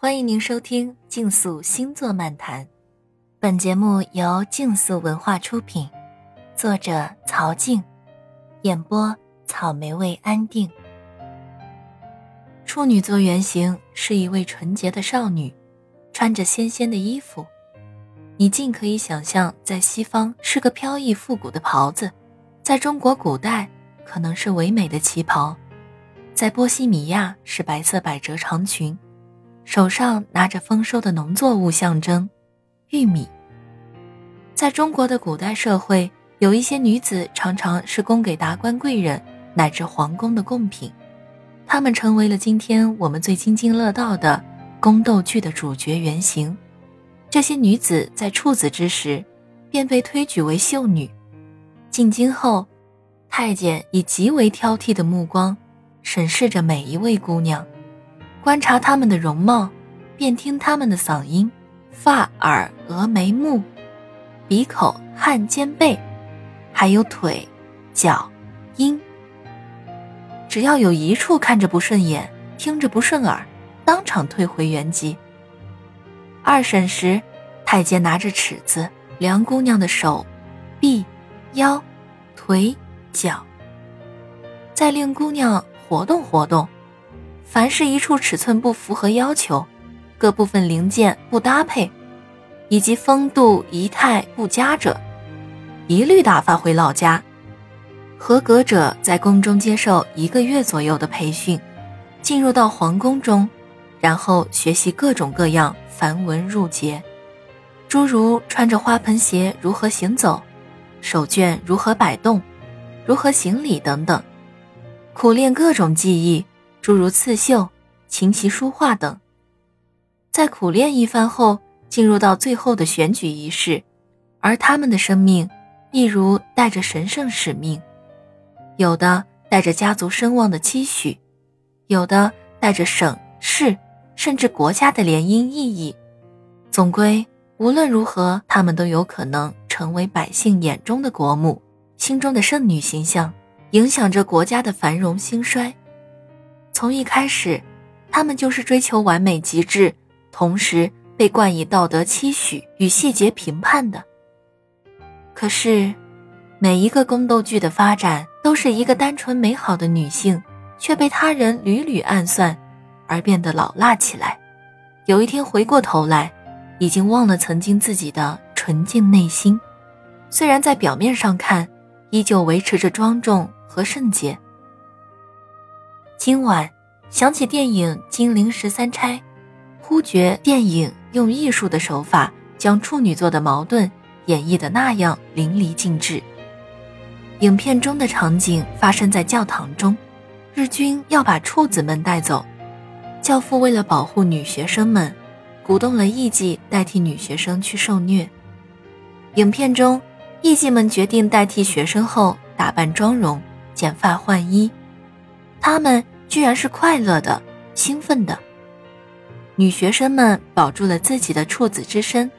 欢迎您收听《竞速星座漫谈》，本节目由竞速文化出品，作者曹静，演播草莓味安定。处女座原型是一位纯洁的少女，穿着纤纤的衣服，你尽可以想象，在西方是个飘逸复古的袍子，在中国古代可能是唯美的旗袍，在波西米亚是白色百褶长裙。手上拿着丰收的农作物，象征玉米。在中国的古代社会，有一些女子常常是供给达官贵人乃至皇宫的贡品，她们成为了今天我们最津津乐道的宫斗剧的主角原型。这些女子在处子之时，便被推举为秀女。进京后，太监以极为挑剔的目光审视着每一位姑娘。观察他们的容貌，便听他们的嗓音、发、耳、额、眉、目、鼻、口、汗、肩、背，还有腿、脚、阴。只要有一处看着不顺眼、听着不顺耳，当场退回原籍。二审时，太监拿着尺子量姑娘的手、臂、腰、腿、脚，再令姑娘活动活动。凡是一处尺寸不符合要求，各部分零件不搭配，以及风度仪态不佳者，一律打发回老家。合格者在宫中接受一个月左右的培训，进入到皇宫中，然后学习各种各样繁文缛节，诸如穿着花盆鞋如何行走，手绢如何摆动，如何行礼等等，苦练各种技艺。诸如刺绣、琴棋书画等，在苦练一番后，进入到最后的选举仪式，而他们的生命，一如带着神圣使命，有的带着家族声望的期许，有的带着省市甚至国家的联姻意义。总归，无论如何，他们都有可能成为百姓眼中的国母，心中的圣女形象，影响着国家的繁荣兴衰。从一开始，他们就是追求完美极致，同时被冠以道德期许与细节评判的。可是，每一个宫斗剧的发展，都是一个单纯美好的女性，却被他人屡屡暗算，而变得老辣起来。有一天回过头来，已经忘了曾经自己的纯净内心。虽然在表面上看，依旧维持着庄重和圣洁。今晚想起电影《金陵十三钗》，忽觉电影用艺术的手法将处女座的矛盾演绎的那样淋漓尽致。影片中的场景发生在教堂中，日军要把处子们带走，教父为了保护女学生们，鼓动了艺妓代替女学生去受虐。影片中，艺妓们决定代替学生后打扮妆容，剪发换衣。他们居然是快乐的、兴奋的。女学生们保住了自己的处子之身，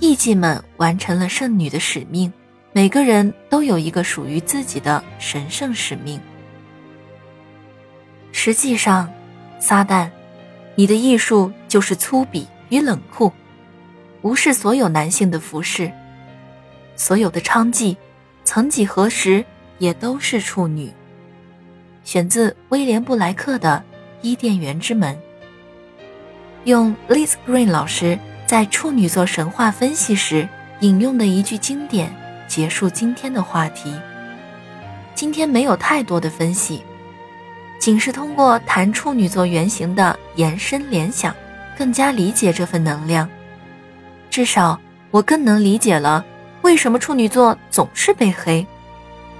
艺妓们完成了圣女的使命。每个人都有一个属于自己的神圣使命。实际上，撒旦，你的艺术就是粗鄙与冷酷，无视所有男性的服饰，所有的娼妓，曾几何时也都是处女。选自威廉布莱克的《伊甸园之门》，用 Liz Green 老师在处女座神话分析时引用的一句经典结束今天的话题。今天没有太多的分析，仅是通过谈处女座原型的延伸联想，更加理解这份能量。至少我更能理解了为什么处女座总是被黑。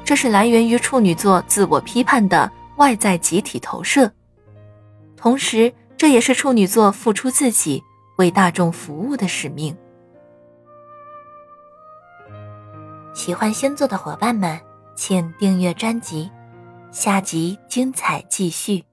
这是来源于处女座自我批判的外在集体投射，同时这也是处女座付出自己为大众服务的使命。喜欢星座的伙伴们，请订阅专辑，下集精彩继续。